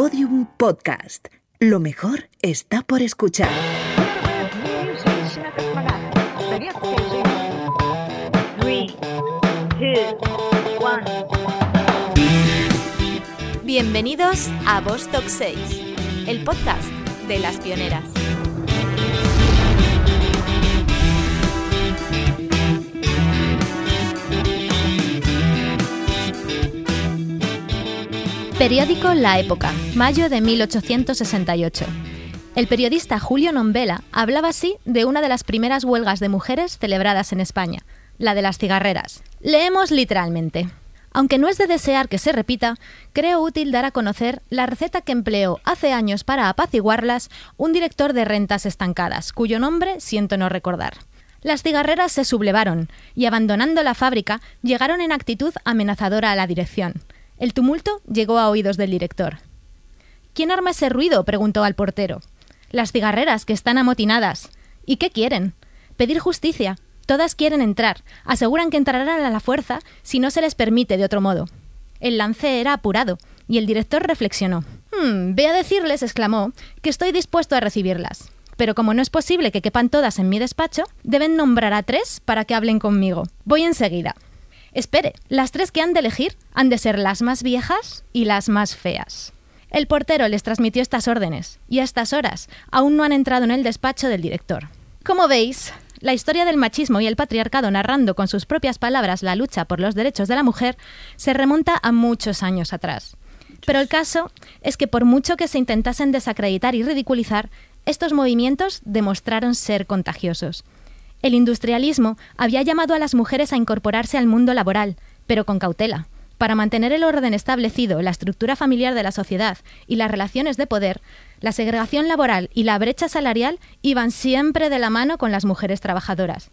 Podium Podcast. Lo mejor está por escuchar. Bienvenidos a Vostok 6, el podcast de las pioneras. Periódico La Época, mayo de 1868. El periodista Julio Nombela hablaba así de una de las primeras huelgas de mujeres celebradas en España, la de las cigarreras. Leemos literalmente. Aunque no es de desear que se repita, creo útil dar a conocer la receta que empleó hace años para apaciguarlas un director de rentas estancadas, cuyo nombre siento no recordar. Las cigarreras se sublevaron y, abandonando la fábrica, llegaron en actitud amenazadora a la dirección. El tumulto llegó a oídos del director. ¿Quién arma ese ruido? preguntó al portero. Las cigarreras, que están amotinadas. ¿Y qué quieren? Pedir justicia. Todas quieren entrar. Aseguran que entrarán a la fuerza si no se les permite de otro modo. El lance era apurado, y el director reflexionó. Hmm, ve a decirles, exclamó, que estoy dispuesto a recibirlas. Pero como no es posible que quepan todas en mi despacho, deben nombrar a tres para que hablen conmigo. Voy enseguida. Espere, las tres que han de elegir han de ser las más viejas y las más feas. El portero les transmitió estas órdenes, y a estas horas aún no han entrado en el despacho del director. Como veis, la historia del machismo y el patriarcado narrando con sus propias palabras la lucha por los derechos de la mujer se remonta a muchos años atrás. Pero el caso es que por mucho que se intentasen desacreditar y ridiculizar, estos movimientos demostraron ser contagiosos. El industrialismo había llamado a las mujeres a incorporarse al mundo laboral, pero con cautela. Para mantener el orden establecido, la estructura familiar de la sociedad y las relaciones de poder, la segregación laboral y la brecha salarial iban siempre de la mano con las mujeres trabajadoras.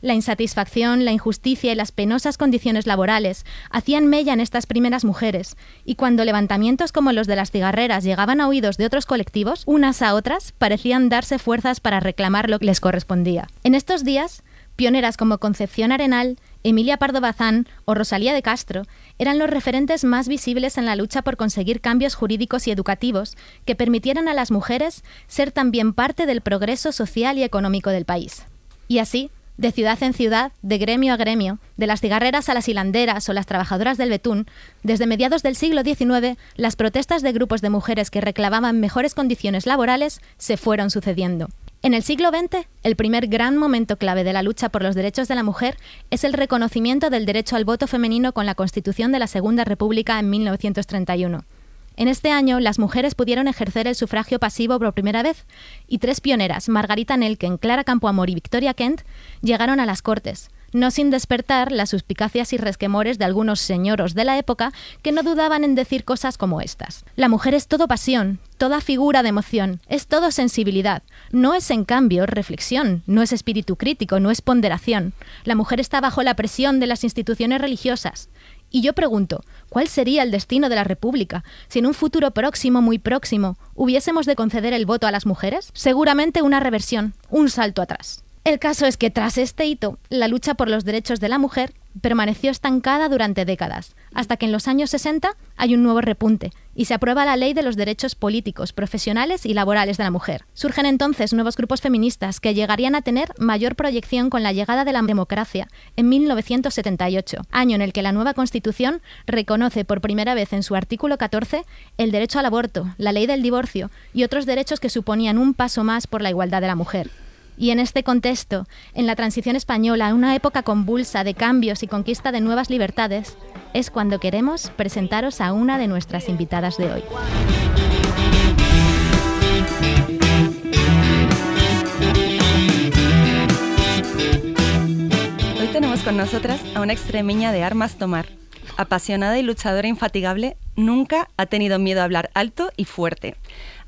La insatisfacción, la injusticia y las penosas condiciones laborales hacían mella en estas primeras mujeres, y cuando levantamientos como los de las cigarreras llegaban a oídos de otros colectivos, unas a otras parecían darse fuerzas para reclamar lo que les correspondía. En estos días, pioneras como Concepción Arenal, Emilia Pardo Bazán o Rosalía de Castro eran los referentes más visibles en la lucha por conseguir cambios jurídicos y educativos que permitieran a las mujeres ser también parte del progreso social y económico del país. Y así, de ciudad en ciudad, de gremio a gremio, de las cigarreras a las hilanderas o las trabajadoras del betún, desde mediados del siglo XIX, las protestas de grupos de mujeres que reclamaban mejores condiciones laborales se fueron sucediendo. En el siglo XX, el primer gran momento clave de la lucha por los derechos de la mujer es el reconocimiento del derecho al voto femenino con la Constitución de la Segunda República en 1931. En este año, las mujeres pudieron ejercer el sufragio pasivo por primera vez, y tres pioneras, Margarita Nelken, Clara Campoamor y Victoria Kent, llegaron a las Cortes, no sin despertar las suspicacias y resquemores de algunos señoros de la época que no dudaban en decir cosas como estas. La mujer es todo pasión, toda figura de emoción, es todo sensibilidad, no es en cambio reflexión, no es espíritu crítico, no es ponderación. La mujer está bajo la presión de las instituciones religiosas, y yo pregunto, ¿cuál sería el destino de la República si en un futuro próximo, muy próximo, hubiésemos de conceder el voto a las mujeres? Seguramente una reversión, un salto atrás. El caso es que tras este hito, la lucha por los derechos de la mujer permaneció estancada durante décadas, hasta que en los años 60 hay un nuevo repunte y se aprueba la Ley de los Derechos Políticos, Profesionales y Laborales de la Mujer. Surgen entonces nuevos grupos feministas que llegarían a tener mayor proyección con la llegada de la democracia en 1978, año en el que la nueva Constitución reconoce por primera vez en su artículo 14 el derecho al aborto, la ley del divorcio y otros derechos que suponían un paso más por la igualdad de la mujer. Y en este contexto, en la transición española, una época convulsa de cambios y conquista de nuevas libertades, es cuando queremos presentaros a una de nuestras invitadas de hoy. Hoy tenemos con nosotras a una extremeña de armas tomar. Apasionada y luchadora infatigable, nunca ha tenido miedo a hablar alto y fuerte,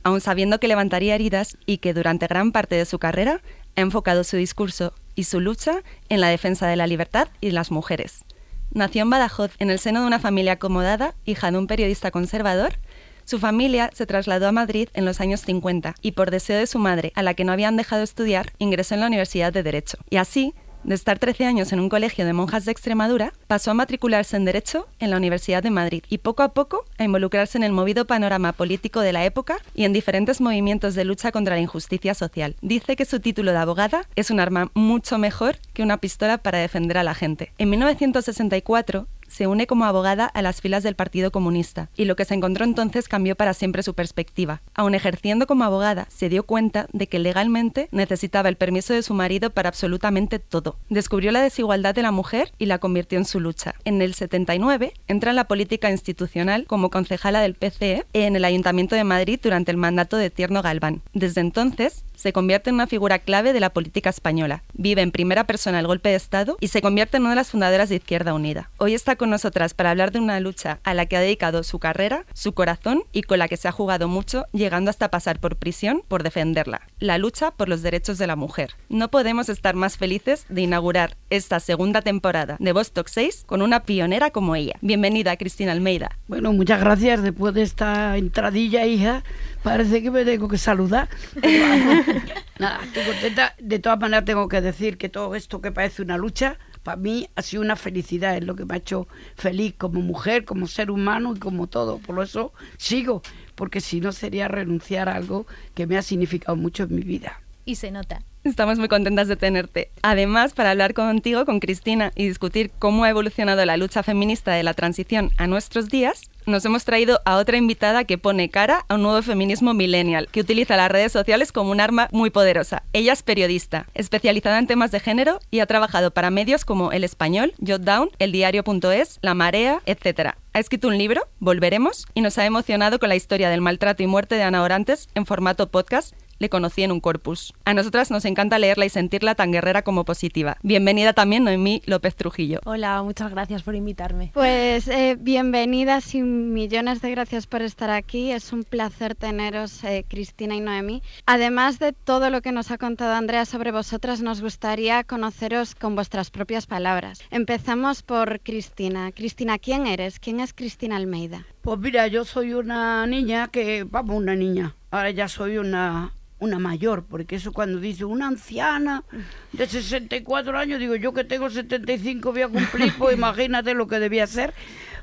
aun sabiendo que levantaría heridas y que durante gran parte de su carrera ha enfocado su discurso y su lucha en la defensa de la libertad y de las mujeres. Nació en Badajoz en el seno de una familia acomodada, hija de un periodista conservador. Su familia se trasladó a Madrid en los años 50 y por deseo de su madre, a la que no habían dejado estudiar, ingresó en la Universidad de Derecho. Y así, De estar 13 años en un colegio de monjas de Extremadura, pasó a matricularse en Derecho en la Universidad de Madrid y poco a poco a involucrarse en el movido panorama político de la época y en diferentes movimientos de lucha contra la injusticia social. Dice que su título de abogada es un arma mucho mejor que una pistola para defender a la gente. En 1964 se une como abogada a las filas del Partido Comunista, y lo que se encontró entonces cambió para siempre su perspectiva. Aun ejerciendo como abogada, se dio cuenta de que legalmente necesitaba el permiso de su marido para absolutamente todo. Descubrió la desigualdad de la mujer y la convirtió en su lucha. En el 79 entra en la política institucional como concejala del PCE en el Ayuntamiento de Madrid durante el mandato de Tierno Galván. Desde entonces se convierte en una figura clave de la política española. Vive en primera persona el golpe de Estado y se convierte en una de las fundadoras de Izquierda Unida. Hoy está con nosotras para hablar de una lucha a la que ha dedicado su carrera, su corazón y con la que se ha jugado mucho, llegando hasta pasar por prisión por defenderla. La lucha por los derechos de la mujer. No podemos estar más felices de inaugurar esta segunda temporada de Vostok 6 con una pionera como ella. Bienvenida, Cristina Almeida. Bueno, muchas gracias después de esta entradilla, hija. Parece que me tengo que saludar. Nada, estoy contenta. De todas maneras, tengo que decir que todo esto que parece una lucha, para mí ha sido una felicidad. Es lo que me ha hecho feliz como mujer, como ser humano y como todo. Por eso sigo, porque si no sería renunciar a algo que me ha significado mucho en mi vida. Y se nota. Estamos muy contentas de tenerte. Además, para hablar contigo, con Cristina, y discutir cómo ha evolucionado la lucha feminista de la transición a nuestros días, nos hemos traído a otra invitada que pone cara a un nuevo feminismo millennial, que utiliza las redes sociales como un arma muy poderosa. Ella es periodista, especializada en temas de género y ha trabajado para medios como El Español, Jotdown, El Diario.es, La Marea, etc. Ha escrito un libro, Volveremos, y nos ha emocionado con la historia del maltrato y muerte de Ana Orantes en formato podcast le conocí en un corpus. A nosotras nos encanta leerla y sentirla tan guerrera como positiva. Bienvenida también Noemí López Trujillo. Hola, muchas gracias por invitarme. Pues eh, bienvenidas y millones de gracias por estar aquí. Es un placer teneros, eh, Cristina y Noemí. Además de todo lo que nos ha contado Andrea sobre vosotras, nos gustaría conoceros con vuestras propias palabras. Empezamos por Cristina. Cristina, ¿quién eres? ¿Quién es Cristina Almeida? Pues mira, yo soy una niña que, vamos, una niña. Ahora ya soy una una mayor, porque eso cuando dice una anciana de 64 años, digo yo que tengo 75 voy a cumplir, pues imagínate lo que debía ser.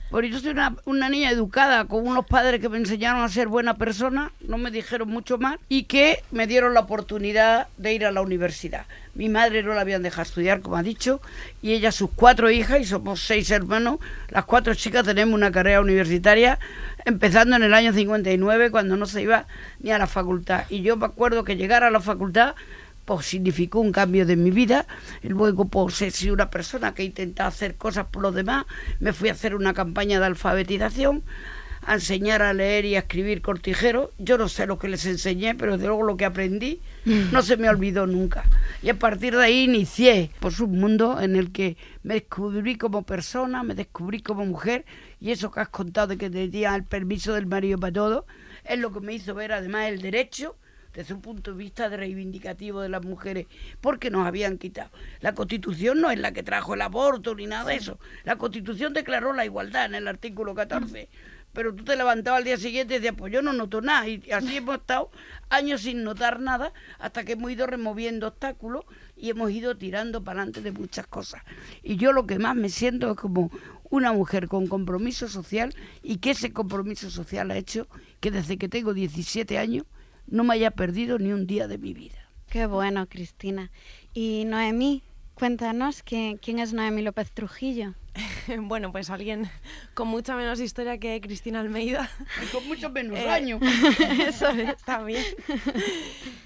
Porque yo soy una, una, niña educada con unos padres que me enseñaron a ser buena persona, no me dijeron mucho más, y que me dieron la oportunidad de ir a la universidad. Mi madre no la habían dejado estudiar, como ha dicho, y ella, sus cuatro hijas, y somos seis hermanos, las cuatro chicas tenemos una carrera universitaria, empezando en el año 59, cuando no se iba ni a la facultad. Y yo me acuerdo que llegar a la facultad pues significó un cambio de mi vida. Y luego, pues soy una persona que intenta hacer cosas por los demás. Me fui a hacer una campaña de alfabetización, a enseñar a leer y a escribir cortijero. Yo no sé lo que les enseñé, pero de luego lo que aprendí no se me olvidó nunca. Y a partir de ahí inicié pues, un mundo en el que me descubrí como persona, me descubrí como mujer, y eso que has contado de que tenía el permiso del marido para todo, es lo que me hizo ver además el derecho desde un punto de vista de reivindicativo de las mujeres, porque nos habían quitado. La Constitución no es la que trajo el aborto ni nada de eso. La Constitución declaró la igualdad en el artículo 14. Pero tú te levantabas al día siguiente y decías, pues yo no noto nada. Y así hemos estado años sin notar nada hasta que hemos ido removiendo obstáculos y hemos ido tirando para adelante de muchas cosas. Y yo lo que más me siento es como una mujer con compromiso social y que ese compromiso social ha hecho que desde que tengo 17 años no me haya perdido ni un día de mi vida. Qué bueno, Cristina. Y Noemí, cuéntanos quién, quién es Noemí López Trujillo. bueno, pues alguien con mucha menos historia que Cristina Almeida. Y con mucho menos eh, años. Eso es, también.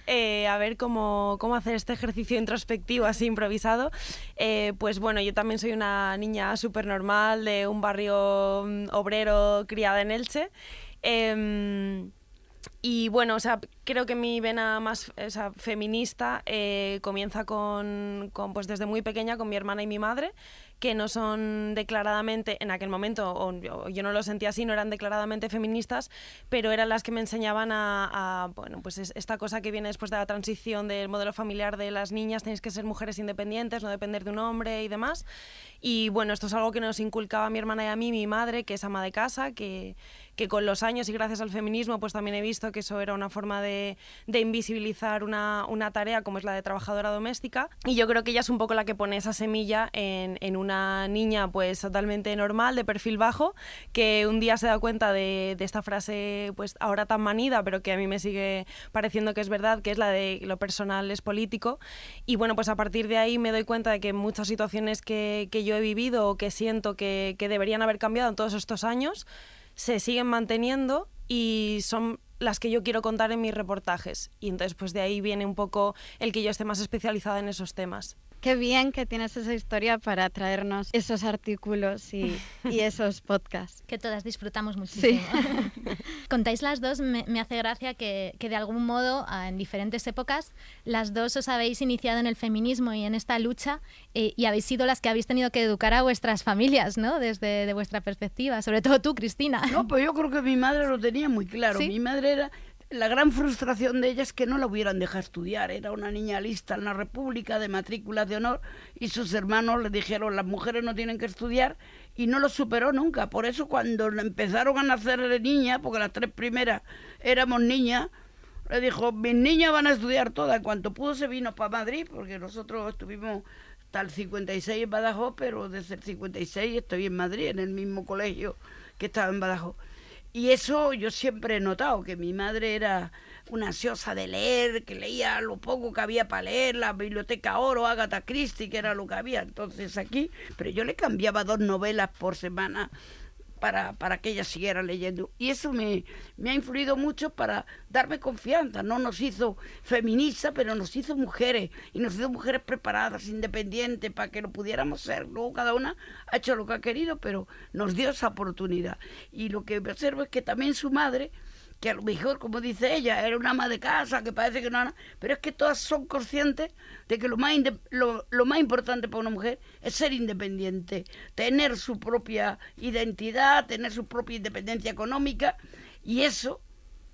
Eh, a ver cómo, cómo, hacer este ejercicio introspectivo así improvisado. Eh, pues bueno, yo también soy una niña súper normal de un barrio mm, obrero criada en Elche. Y bueno, o sea, creo que mi vena más feminista eh, comienza con, con, pues desde muy pequeña con mi hermana y mi madre, que no son declaradamente, en aquel momento, o, yo no lo sentía así, no eran declaradamente feministas, pero eran las que me enseñaban a, bueno, pues esta cosa que viene después de la transición del modelo familiar de las niñas, tenéis que ser mujeres independientes, no depender de un hombre y demás. Y bueno, esto es algo que nos inculcaba mi hermana y a mí, mi madre, que es ama de casa, que, que con los años y gracias al feminismo pues también he visto que eso era una forma de, de invisibilizar una, una, tarea como es la de trabajadora doméstica y yo creo que ella es un poco la que pone esa semilla en, en una niña pues totalmente normal, de perfil bajo, que un día se da cuenta de, esta frase pues ahora tan manida pero que a mí me sigue pareciendo que es verdad, que es la de lo personal es político y bueno pues a partir de ahí me doy cuenta de que muchas situaciones que, que yo he vivido o que siento que, que deberían haber cambiado en todos estos años se siguen manteniendo y son las que yo quiero contar en mis reportajes. Y entonces pues de ahí viene un poco el que yo esté más especializada en esos temas. Qué bien que tienes esa historia para traernos esos artículos y, esos podcasts. Que todas disfrutamos muchísimo. Contáis las dos, me, hace gracia que, de algún modo, en diferentes épocas, las dos os habéis iniciado en el feminismo y en esta lucha eh, y habéis sido las que habéis tenido que educar a vuestras familias, ¿no? Desde de vuestra perspectiva, sobre todo tú, Cristina. No, pues yo creo que mi madre lo tenía muy claro. Mi madre era la gran frustración de ella es que no la hubieran dejado estudiar. Era una niña lista en la República de matrícula de honor y sus hermanos le dijeron las mujeres no tienen que estudiar y no lo superó nunca. Por eso cuando empezaron a nacer de niña, porque las tres primeras éramos niñas, le dijo, mis niñas van a estudiar todas. En cuanto pudo se vino para Madrid, porque nosotros estuvimos hasta el 56 en Badajoz, pero desde el 56 estoy en Madrid, en el mismo colegio que estaba en Badajoz. Y eso yo siempre he notado, que mi madre era una ansiosa de leer, que leía lo poco que había para leer, la biblioteca Oro, Agatha Christie, que era lo que había. Entonces aquí, pero yo le cambiaba dos novelas por semana para, para que ella siguiera leyendo. Y eso me, me ha influido mucho para darme confianza. No nos hizo feministas, pero nos hizo mujeres. Y nos hizo mujeres preparadas, independientes, para que lo pudiéramos ser. Luego cada una ha hecho lo que ha querido, pero nos dio esa oportunidad. Y lo que observo es que también su madre que a lo mejor, como dice ella, era una ama de casa, que parece que no... Pero es que todas son conscientes de que lo más, lo, más importante para una mujer es ser independiente, tener su propia identidad, tener su propia independencia económica, y eso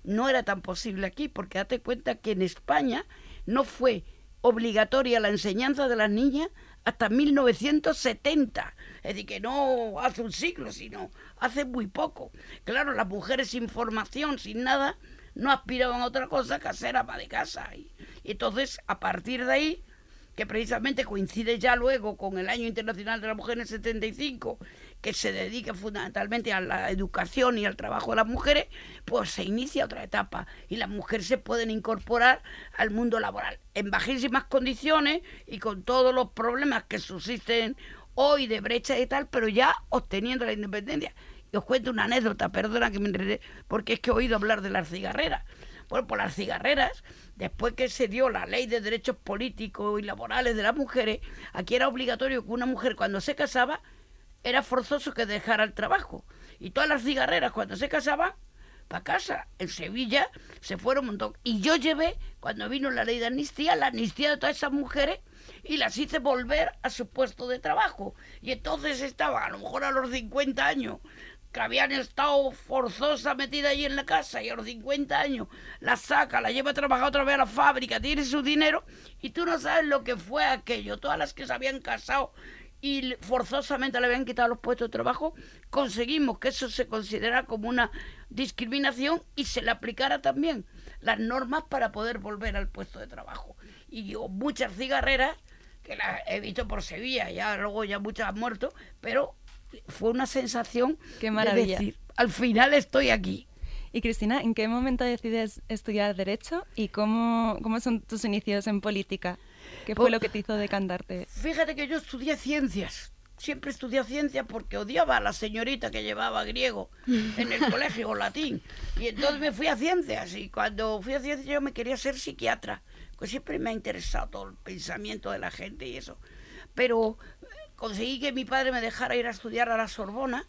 no era tan posible aquí, porque date cuenta que en España no fue obligatoria la enseñanza de las niñas hasta 1970. Es decir, que no hace un siglo, sino hace muy poco. Claro, las mujeres sin formación, sin nada, no aspiraban a otra cosa que ser ama de casa. Y, y entonces, a partir de ahí, que precisamente coincide ya luego con el Año Internacional de la Mujer en el 75, que se dedica fundamentalmente a la educación y al trabajo de las mujeres, pues se inicia otra etapa y las mujeres se pueden incorporar al mundo laboral en bajísimas condiciones y con todos los problemas que subsisten hoy de brecha y tal, pero ya obteniendo la independencia. Y os cuento una anécdota, perdona que me enredé, porque es que he oído hablar de las cigarreras. Bueno, por las cigarreras, después que se dio la ley de derechos políticos y laborales de las mujeres, aquí era obligatorio que una mujer cuando se casaba era forzoso que dejara el trabajo. Y todas las cigarreras cuando se casaban, para casa. En Sevilla se fueron un montón. Y yo llevé, cuando vino la ley de amnistía, la amnistía de todas esas mujeres y las hice volver a su puesto de trabajo. Y entonces estaban, a lo mejor a los 50 años, que habían estado forzosa metida ahí en la casa y a los 50 años la saca, la lleva a trabajar otra vez a la fábrica, tiene su dinero y tú no sabes lo que fue aquello. Todas las que se habían casado y forzosamente le habían quitado los puestos de trabajo, conseguimos que eso se considerara como una discriminación y se le aplicara también las normas para poder volver al puesto de trabajo. Y yo muchas cigarreras, que las he visto por Sevilla, ya luego ya muchas han muerto, pero fue una sensación Qué maravilla. de decir, al final estoy aquí. Y Cristina, ¿en qué momento decides estudiar Derecho y cómo, cómo son tus inicios en política? ¿Qué fue lo que te hizo decantarte? Fíjate que yo estudié ciencias. Siempre estudié ciencias porque odiaba a la señorita que llevaba griego en el colegio o latín. Y entonces me fui a ciencias. Y cuando fui a ciencias yo me quería ser psiquiatra. Pues siempre me ha interesado todo el pensamiento de la gente y eso. Pero conseguí que mi padre me dejara ir a estudiar a la Sorbona,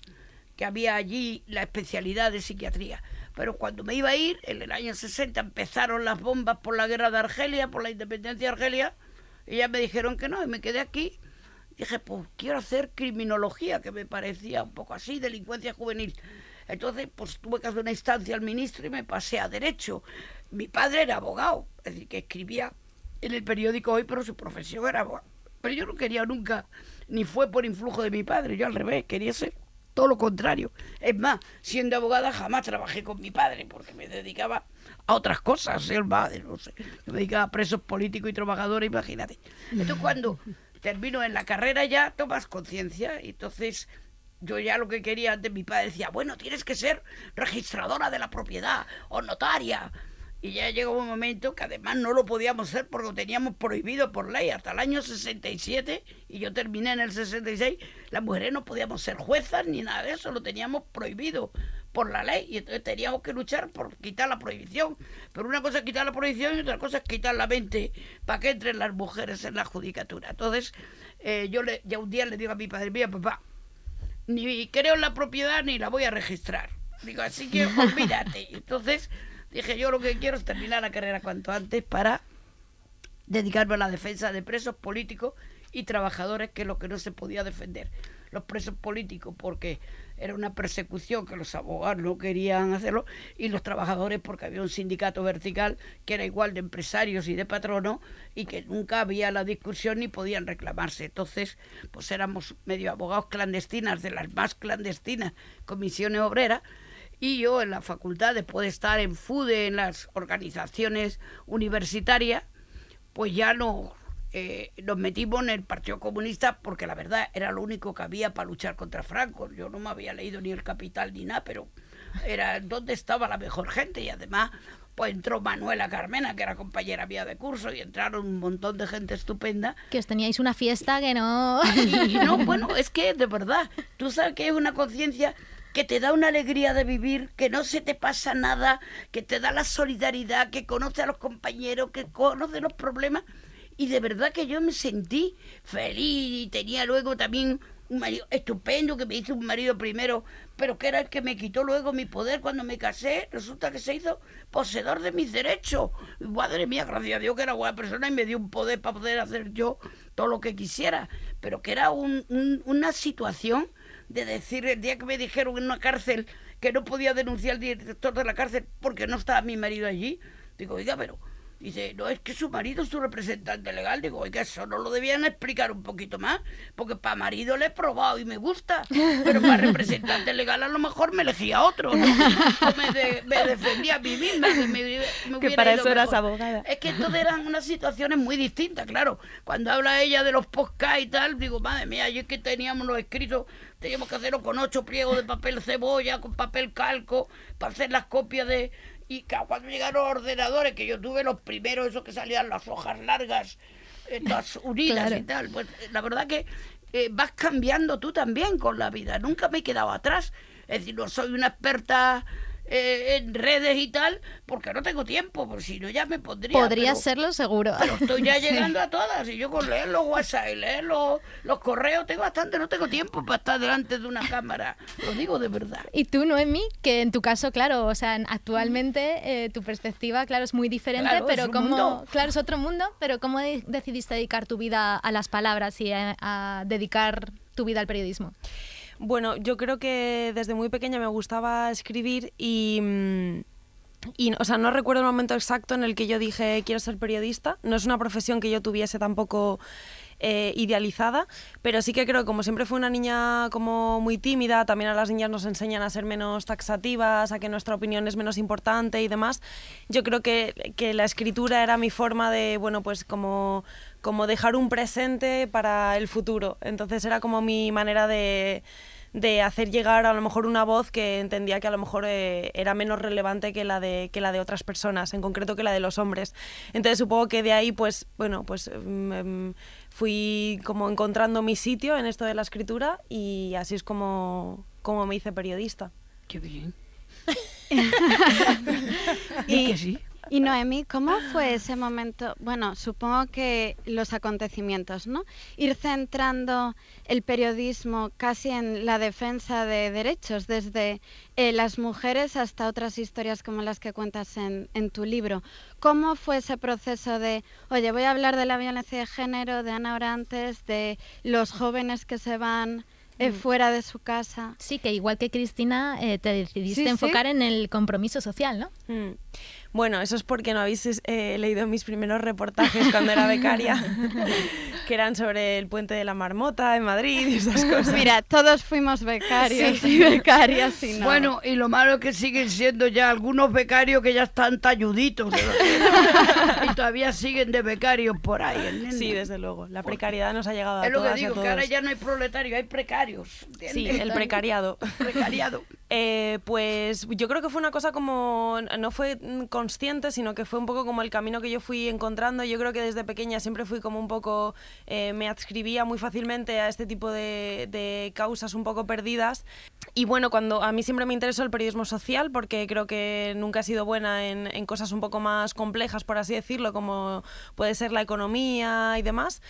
que había allí la especialidad de psiquiatría. Pero cuando me iba a ir, en el año 60 empezaron las bombas por la guerra de Argelia, por la independencia de Argelia, y ya me dijeron que no, y me quedé aquí. dije, pues quiero hacer criminología, que me parecía un poco así, delincuencia juvenil. Entonces, pues tuve que hacer una instancia al ministro y me pasé a Derecho. Mi padre era abogado, es decir, que escribía en el periódico hoy, pero su profesión era abogado. Pero yo no quería nunca, ni fue por influjo de mi padre, yo al revés, quería ser todo lo contrario. Es más, siendo abogada jamás trabajé con mi padre, porque me dedicaba a otras cosas, ser madre, no sé. me dedicaba a presos políticos y trabajadores, imagínate. Entonces cuando termino en la carrera ya tomas conciencia y entonces yo ya lo que quería antes mi padre decía, bueno, tienes que ser registradora de la propiedad o notaria. Y ya llegó un momento que además no lo podíamos hacer porque lo teníamos prohibido por ley hasta el año 67 y yo terminé en el 66. Las mujeres no podíamos ser juezas ni nada de eso, lo teníamos prohibido por la ley y entonces teníamos que luchar por quitar la prohibición. Pero una cosa es quitar la prohibición y otra cosa es quitar la mente para que entren las mujeres en la judicatura. Entonces eh, yo le, ya un día le digo a mi padre, mira papá, ni creo en la propiedad ni la voy a registrar. Digo, así que olvídate. Entonces Dije, yo lo que quiero es terminar la carrera cuanto antes para dedicarme a la defensa de presos políticos y trabajadores, que es lo que no se podía defender. Los presos políticos porque era una persecución que los abogados no querían hacerlo y los trabajadores porque había un sindicato vertical que era igual de empresarios y de patronos y que nunca había la discusión ni podían reclamarse. Entonces, pues éramos medio abogados clandestinas, de las más clandestinas comisiones obreras, y yo en la facultad, después de estar en FUDE, en las organizaciones universitarias, pues ya no, eh, nos metimos en el Partido Comunista porque la verdad era lo único que había para luchar contra Franco. Yo no me había leído ni el Capital ni nada, pero era donde estaba la mejor gente y además pues entró Manuela Carmena, que era compañera mía de curso, y entraron un montón de gente estupenda. Que os teníais una fiesta que no... Y, no, bueno, es que de verdad, tú sabes que es una conciencia que te da una alegría de vivir, que no se te pasa nada, que te da la solidaridad, que conoce a los compañeros, que conoce los problemas. Y de verdad que yo me sentí feliz y tenía luego también un marido estupendo que me hizo un marido primero, pero que era el que me quitó luego mi poder cuando me casé. Resulta que se hizo poseedor de mis derechos. madre mía, gracias a Dios que era buena persona y me dio un poder para poder hacer yo todo lo que quisiera. Pero que era una situación de decir el día que me dijeron en una cárcel que no podía denunciar al director de la cárcel porque no estaba mi marido allí, digo, oiga, pero Dice, no, es que su marido es su representante legal. Digo, oiga, eso no lo debían explicar un poquito más, porque para marido le he probado y me gusta, pero para representante legal a lo mejor me elegía otro, ¿no? me, defendía a mí misma. que para eso eras abogada. Es que entonces eran unas situaciones muy distintas, claro. Cuando habla ella de los podcasts y tal, digo, madre mía, yo es que teníamos los escritos, teníamos que hacerlo con ocho pliegos de papel cebolla, con papel calco, para hacer las copias de y cuando llegaron los ordenadores, que yo tuve los primeros, esos que salían las hojas largas, eh, todas unidas y tal, pues la verdad que eh, vas cambiando tú también con la vida. Nunca me he quedado atrás. Es decir, no soy una experta eh, en redes y tal, porque no tengo tiempo, por si no ya me pondría. Podría serlo seguro. Pero estoy ya llegando a todas y yo con leer los WhatsApp y leer los, correos tengo bastante, no tengo tiempo para estar delante de una cámara, lo digo de verdad. Y tú, Noemi, que en tu caso, claro, o sea, actualmente eh, tu perspectiva, claro, es muy diferente, pero como, claro, es otro mundo, pero ¿cómo decidiste dedicar tu vida a las palabras y a dedicar tu vida al periodismo? Bueno, yo creo que desde muy pequeña me gustaba escribir y... Mm, y, o sea, no recuerdo el momento exacto en el que yo dije quiero ser periodista. No es una profesión que yo tuviese tampoco eh, idealizada, pero sí que creo que como siempre fue una niña como muy tímida, también a las niñas nos enseñan a ser menos taxativas, a que nuestra opinión es menos importante y demás. Yo creo que, que la escritura era mi forma de, bueno, pues como como dejar un presente para el futuro. Entonces era como mi manera de, de hacer llegar a lo mejor una voz que entendía que a lo mejor eh, era menos relevante que la de que la de otras personas, en concreto que la de los hombres. Entonces supongo que de ahí pues bueno, pues mm, em, fui como encontrando mi sitio en esto de la escritura y así es como como me hice periodista. Qué bien. y, Y Noemí, ¿cómo fue ese momento? Bueno, supongo que los acontecimientos, ¿no? Ir centrando el periodismo casi en la defensa de derechos, desde eh, las mujeres hasta otras historias como las que cuentas en, en tu libro. ¿Cómo fue ese proceso de, oye, voy a hablar de la violencia de género, de Ana Orantes, de los jóvenes que se van eh, Mm. fuera de su casa? Sí, que igual que Cristina, eh, te decidiste Sí, sí. enfocar en el compromiso social, ¿no? Mm. Bueno, eso es porque no habéis eh, leído mis primeros reportajes cuando era becaria, que eran sobre el puente de la Marmota en Madrid y esas cosas. Mira, todos fuimos becarios y becarias y no. Bueno, y lo malo es que siguen siendo ya algunos becarios que ya están talluditos. y todavía siguen de becarios por ahí. ¿entiendes? Sí, desde luego. La precariedad nos ha llegado a Es lo todas que digo, todos. que ahora ya no hay proletarios, hay precarios. ¿entiendes? Sí, el precariado. Precariado. Eh, pues yo creo que fue una cosa como, no fue consciente, sino que fue un poco como el camino que yo fui encontrando. Yo creo que desde pequeña siempre fui como un poco, eh, me adscribía muy fácilmente a este tipo de, de causas un poco perdidas. Y bueno, cuando a mí siempre me interesó el periodismo social, porque creo que nunca he sido buena en, en cosas un poco más complejas, por así decirlo, como puede ser la economía y demás.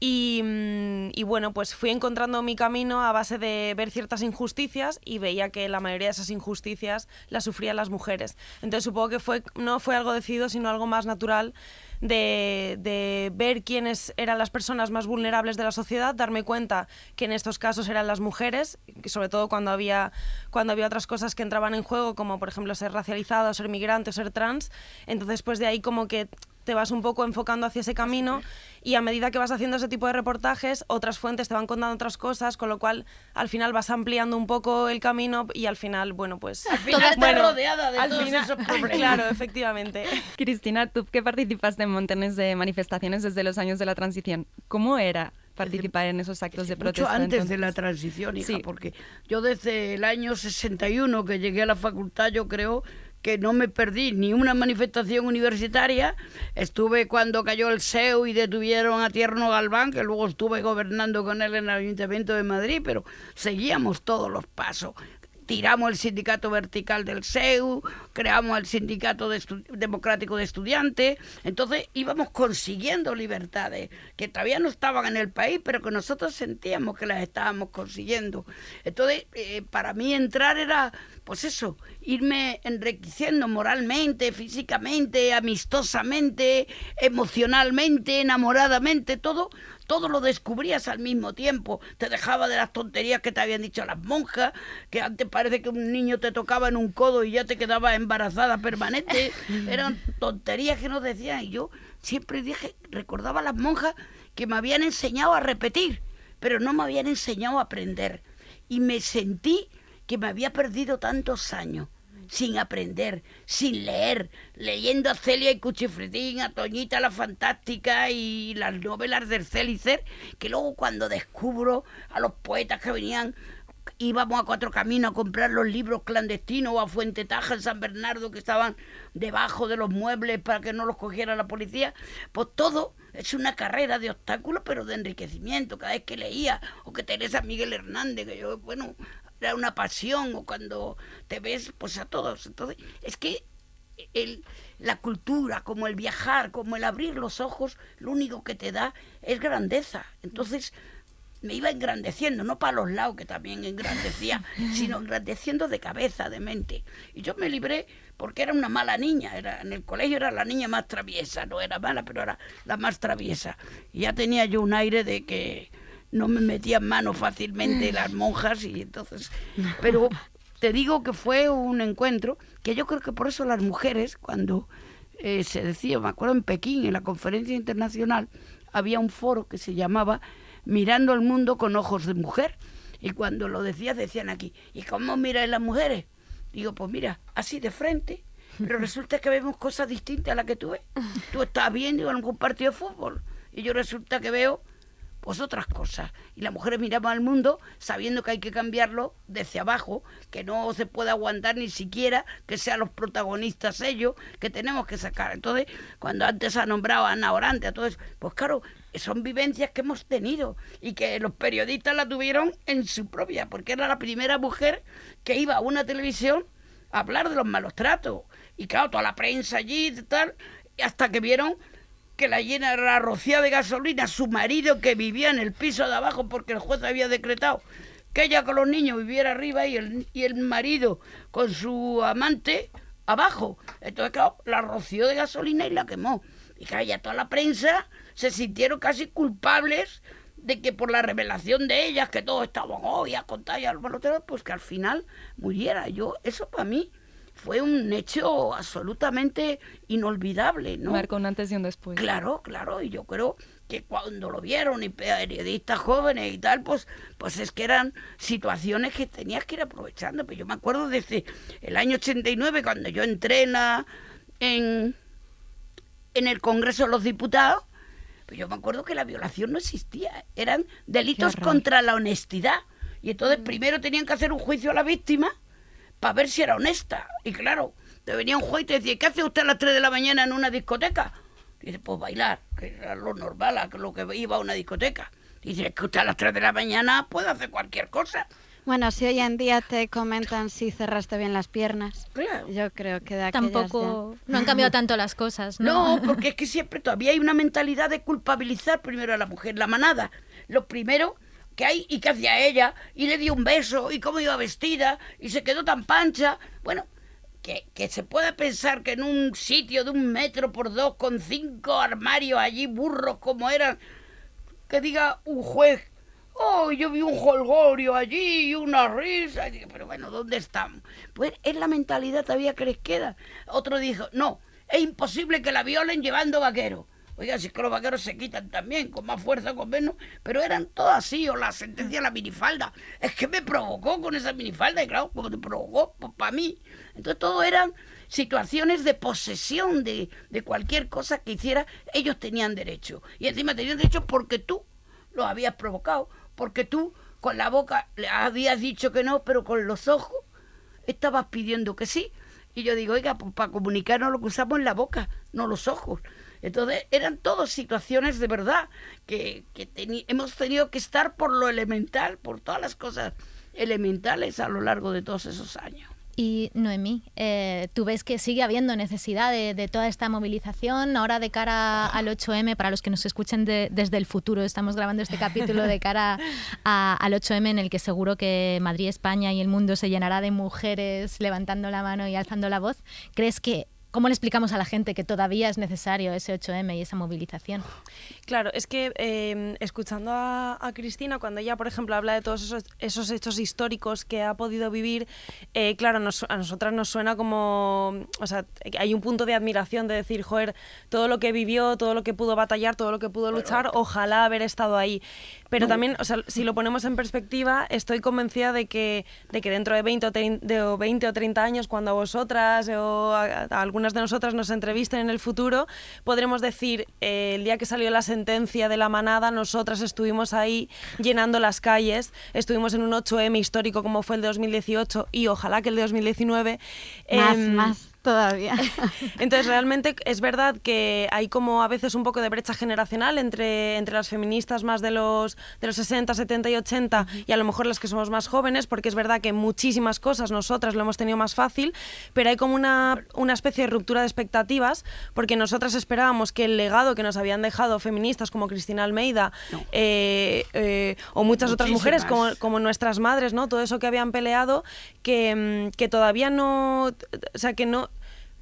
Y, mm, y bueno, pues fui encontrando mi camino a base de ver ciertas injusticias y veía que la mayoría de esas injusticias las sufrían las mujeres. Entonces supongo que fue, no fue algo decidido, sino algo más natural de, de ver quiénes eran las personas más vulnerables de la sociedad, darme cuenta que en estos casos eran las mujeres, sobre todo cuando había, cuando había otras cosas que entraban en juego, como por ejemplo ser racializada, o ser migrante, o ser trans. Entonces, pues de ahí como que te vas un poco enfocando hacia ese camino y a medida que vas haciendo ese tipo de reportajes, otras fuentes te van contando otras cosas, con lo cual al final vas ampliando un poco el camino y al final, bueno, pues... Al final estás bueno, rodeada de al todos final- esos problemas. Claro, efectivamente. Cristina, tú que participaste en montones de manifestaciones desde los años de la transición, ¿cómo era participar en esos actos de Mucho protesta? antes de entonces? la transición, hija, Sí. porque yo desde el año 61 que llegué a la facultad, yo creo que no me perdí ni una manifestación universitaria. Estuve cuando cayó el SEU y detuvieron a Tierno Galván, que luego estuve gobernando con él en el Ayuntamiento de Madrid, pero seguíamos todos los pasos. Tiramos el sindicato vertical del SEU, creamos el sindicato democrático de estudiantes, entonces íbamos consiguiendo libertades que todavía no estaban en el país, pero que nosotros sentíamos que las estábamos consiguiendo. Entonces, eh, para mí entrar era, pues eso, irme enriqueciendo moralmente, físicamente, amistosamente, emocionalmente, enamoradamente, todo, todo lo descubrías al mismo tiempo. Te dejaba de las tonterías que te habían dicho las monjas, que antes parece que un niño te tocaba en un codo y ya te quedaba embarazada permanente. Eran tonterías que nos decían. Y yo siempre dije, recordaba a las monjas que me habían enseñado a repetir, pero no me habían enseñado a aprender. Y me sentí que me había perdido tantos años sin aprender, sin leer, leyendo a Celia y Cuchifritín, a Toñita la Fantástica y las novelas del Célicer, que luego cuando descubro a los poetas que venían, íbamos a Cuatro Caminos a comprar los libros clandestinos o a Fuente Taja en San Bernardo que estaban debajo de los muebles para que no los cogiera la policía, pues todo es una carrera de obstáculos pero de enriquecimiento, cada vez que leía, o que Teresa Miguel Hernández, que yo, bueno, era una pasión, o cuando te ves, pues a todos. Entonces, es que el, la cultura, como el viajar, como el abrir los ojos, lo único que te da es grandeza. Entonces, me iba engrandeciendo, no para los lados, que también engrandecía, sino engrandeciendo de cabeza, de mente. Y yo me libré porque era una mala niña, era en el colegio era la niña más traviesa, no era mala, pero era la más traviesa. Y ya tenía yo un aire de que no me metían mano fácilmente las monjas y entonces... Pero te digo que fue un encuentro que yo creo que por eso las mujeres, cuando eh, se decía, me acuerdo en Pekín, en la conferencia internacional, había un foro que se llamaba Mirando el mundo con ojos de mujer. Y cuando lo decías, decían aquí, ¿y cómo miráis las mujeres? Digo, pues mira, así de frente. Pero resulta que vemos cosas distintas a las que tú ves. Tú estás viendo algún partido de fútbol y yo resulta que veo pues otras cosas. Y las mujeres miramos al mundo sabiendo que hay que cambiarlo desde abajo, que no se puede aguantar ni siquiera que sean los protagonistas ellos, que tenemos que sacar. Entonces, cuando antes ha nombrado a Ana Orante, a todo eso, pues claro, son vivencias que hemos tenido y que los periodistas la tuvieron en su propia, porque era la primera mujer que iba a una televisión a hablar de los malos tratos Y claro, toda la prensa allí y tal, hasta que vieron que la llena era rociada de gasolina, su marido que vivía en el piso de abajo porque el juez había decretado que ella con los niños viviera arriba y el, y el marido con su amante abajo. Entonces, claro, la roció de gasolina y la quemó. Y claro, ya toda la prensa se sintieron casi culpables de que por la revelación de ellas, que todos estaban, oh, ya contar ya pues que al final muriera. Yo, eso para mí fue un hecho absolutamente inolvidable, ¿no? Marcó un antes y un después. Claro, claro, y yo creo que cuando lo vieron y periodistas jóvenes y tal, pues, pues es que eran situaciones que tenías que ir aprovechando. Pues yo me acuerdo desde el año 89, cuando yo entré en, en, en el Congreso de los Diputados, pues yo me acuerdo que la violación no existía, eran delitos contra la honestidad. Y entonces mm. primero tenían que hacer un juicio a la víctima para ver si era honesta. Y claro, te venía un juez y te decía, ¿qué hace usted a las 3 de la mañana en una discoteca? Dice, pues bailar, que era lo normal, lo que iba a una discoteca. Dice, es que usted a las 3 de la mañana puede hacer cualquier cosa. Bueno, si hoy en día te comentan si cerraste bien las piernas, claro. yo creo que de Tampoco, no han cambiado tanto las cosas, ¿no? No, porque es que siempre todavía hay una mentalidad de culpabilizar primero a la mujer, la manada. Lo primero que hay y que hacía ella, y le dio un beso, y cómo iba vestida, y se quedó tan pancha. Bueno, que, que, se puede pensar que en un sitio de un metro por dos con cinco armarios allí, burros como eran, que diga un juez, oh, yo vi un holgorio allí y una risa, pero bueno, ¿dónde estamos? Pues es la mentalidad todavía que les queda. Otro dijo, no, es imposible que la violen llevando vaquero. Oiga, si que los vaqueros se quitan también, con más fuerza, con menos, pero eran todas así, o la sentencia de la minifalda. Es que me provocó con esa minifalda, y claro, como te provocó, pues para mí. Entonces todo eran situaciones de posesión de, de cualquier cosa que hiciera, ellos tenían derecho. Y encima tenían derecho porque tú lo habías provocado, porque tú con la boca le habías dicho que no, pero con los ojos estabas pidiendo que sí. Y yo digo, oiga, pues para comunicarnos lo que usamos en la boca, no los ojos. Entonces eran todas situaciones de verdad que, hemos tenido que estar por lo elemental, por todas las cosas elementales a lo largo de todos esos años. Y Noemí, eh, ¿tú ves que sigue habiendo necesidad de, toda esta movilización ahora de cara al 8M? Para los que nos escuchen desde el futuro, estamos grabando este capítulo de cara al 8M en el que seguro que Madrid, España y el mundo se llenará de mujeres levantando la mano y alzando la voz. ¿Crees que ¿Cómo le explicamos a la gente que todavía es necesario ese 8M y esa movilización? Claro, es que em, escuchando a, Cristina, cuando ella, por ejemplo, habla de todos esos, hechos históricos que ha podido vivir, eh, claro, a nosotras nos suena como, o sea, hay un punto de admiración de decir, joder, todo lo que vivió, todo lo que pudo batallar, todo lo que pudo luchar, ojalá haber estado ahí. Pero también, o sea, si lo ponemos en perspectiva, estoy convencida de que, de que dentro de 20 o, 30, de 20 o 30 años, cuando a vosotras o a, algunas de nosotras nos entrevisten en el futuro, podremos decir, eh, el día que salió la sentencia de la manada, nosotras estuvimos ahí llenando las calles, estuvimos en un 8M histórico como fue el de 2018 y ojalá que el de 2019. Más, em, más todavía. Entonces, realmente es verdad que hay como a veces un poco de brecha generacional entre, entre las feministas más de los, de los 60, 70 y 80 y a lo mejor las que somos más jóvenes, porque es verdad que muchísimas cosas nosotras lo hemos tenido más fácil, pero hay como una, una especie de ruptura de expectativas, porque nosotras esperábamos que el legado que nos habían dejado feministas como Cristina Almeida eh, eh, o muchas otras mujeres como, como, nuestras madres, ¿no? todo eso que habían peleado, que, mm, que todavía no, o sea, que no,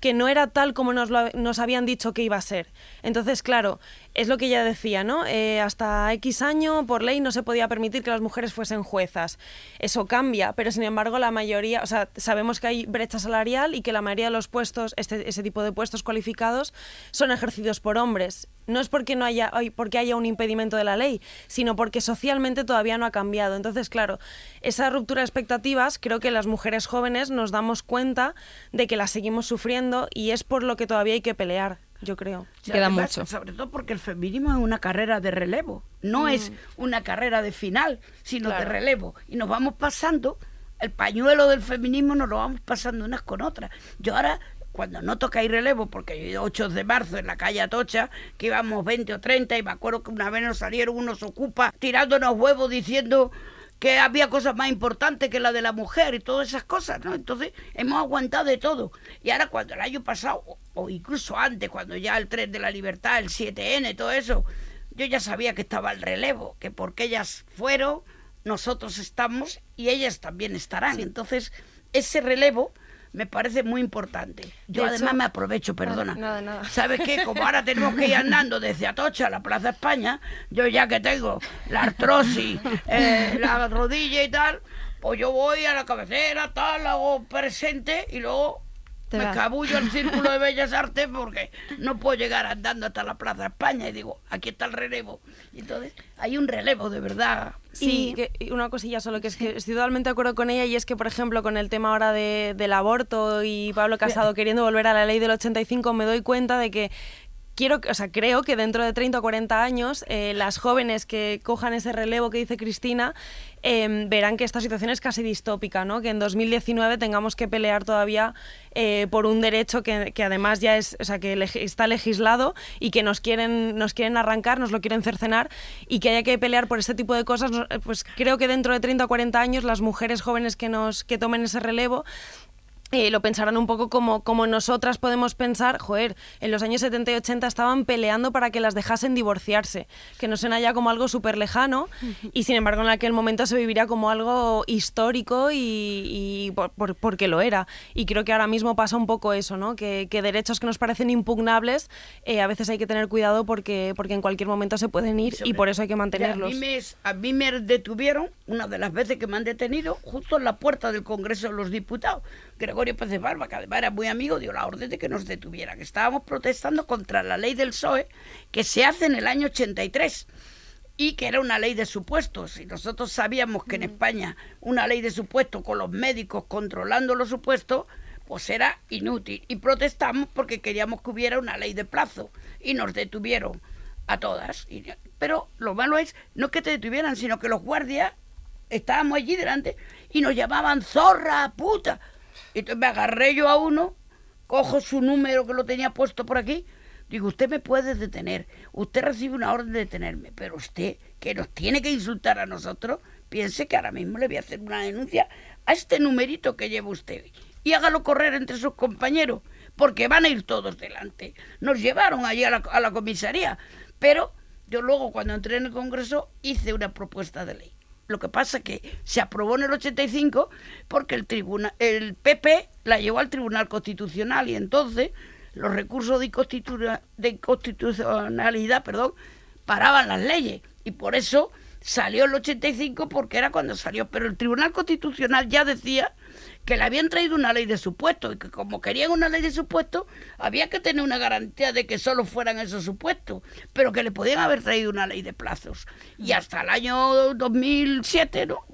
que no era tal como nos, lo, nos habían dicho que iba a ser. Entonces, claro, es lo que ella decía, ¿no? Eh, hasta X año, por ley, no se podía permitir que las mujeres fuesen juezas. Eso cambia, pero sin embargo, la mayoría, o sea, sabemos que hay brecha salarial y que la mayoría de los puestos, este, ese tipo de puestos cualificados, son ejercidos por hombres. No es porque, no haya, porque haya un impedimento de la ley, sino porque socialmente todavía no ha cambiado. Entonces, claro, esa ruptura de expectativas, creo que las mujeres jóvenes nos damos cuenta de que la seguimos sufriendo y es por lo que todavía hay que pelear yo creo. Queda mucho. Sobre todo porque el feminismo es una carrera de relevo, no mm. es una carrera de final, sino de relevo. Y nos vamos pasando, el pañuelo del feminismo nos lo vamos pasando unas con otras. Yo ahora, cuando no toca ir relevo, porque yo he ido 8 de marzo en la calle Atocha, que íbamos 20 o 30, y me acuerdo que una vez nos salieron unos ocupas tirándonos huevos diciendo que había cosas más importantes que la de la mujer y todas esas cosas, ¿no? Entonces hemos aguantado de todo. Y ahora cuando el año pasado, o, o incluso antes, cuando ya el tren de la libertad, el 7N, todo eso, yo ya sabía que estaba el relevo, que porque ellas fueron, nosotros estamos y ellas también estarán. Entonces, ese relevo me parece muy importante. Yo De además hecho- me aprovecho, perdona. Nada, nada. ¿Sabes qué? Como ahora tenemos que ir andando desde Atocha a la Plaza España, yo ya que tengo la artrosis, eh, la rodilla y tal, pues yo voy a la cabecera, tal, hago presente y luego me cabullo al Círculo de Bellas Artes porque no puedo llegar andando hasta la Plaza España y digo, aquí está el relevo. Y entonces hay un relevo de verdad. Sí, Y- que- y una cosilla solo, que es que estoy totalmente de acuerdo con ella y es que, por ejemplo, con el tema ahora de- del aborto y Pablo Casado queriendo volver a la ley del 85, me doy cuenta de que quiero, o sea, creo que dentro de 30 o 40 años eh, las jóvenes que cojan ese relevo que dice Cristina eh, verán que esta situación es casi distópica, ¿no? Que en 2019 tengamos que pelear todavía eh, por un derecho que, además ya es, o sea, que está legislado y que nos quieren, nos quieren arrancar, nos lo quieren cercenar y que haya que pelear por este tipo de cosas, pues creo que dentro de 30 o 40 años las mujeres jóvenes que nos que tomen ese relevo eh, lo pensarán un poco como, como nosotras podemos pensar, joder, en los años 70 y 80 estaban peleando para que las dejasen divorciarse, que no suena ya como algo súper lejano y sin embargo en aquel momento se viviría como algo histórico y, y por- por- porque lo era. Y creo que ahora mismo pasa un poco eso, ¿no? Que, que derechos que nos parecen impugnables eh, a veces hay que tener cuidado porque, porque en cualquier momento se pueden ir y por eso hay que Ya, mantenerlos. A mí, me, a mí me detuvieron, una de las veces que me han detenido, justo en la puerta del Congreso de los Diputados. Gregorio Pérez de Barba, que además era muy amigo, dio la orden de que nos detuvieran. Estábamos protestando contra la ley del PSOE que se hace en el año 83 y que era una ley de supuestos. Y nosotros sabíamos que en España una ley de supuestos con los médicos controlando los supuestos, pues era inútil. Y protestamos porque queríamos que hubiera una ley de plazo. Y nos detuvieron a todas. Y- pero lo malo es no que te detuvieran, sino que los guardias estábamos allí delante y nos llamaban zorra, puta. Entonces me agarré yo a uno, cojo su número que lo tenía puesto por aquí, digo, usted me puede detener, usted recibe una orden de detenerme, pero usted, que nos tiene que insultar a nosotros, piense que ahora mismo le voy a hacer una denuncia a este numerito que lleva usted y hágalo correr entre sus compañeros, porque van a ir todos delante. Nos llevaron allí a la, a la comisaría, pero yo luego cuando entré en el Congreso hice una propuesta de ley. Lo que pasa que se aprobó en el 85 porque el tribunal, el PP la llevó al Tribunal Constitucional y entonces los recursos de, inconstitu- inconstitucionalidad, perdón, paraban las leyes. Y por eso salió el 85 porque era cuando salió, pero el Tribunal Constitucional ya decía que le habían traído una ley de supuestos y que como querían una ley de supuestos había que tener una garantía de que solo fueran esos supuestos, pero que le podían haber traído una ley de plazos. Y hasta el año 2007, ¿no?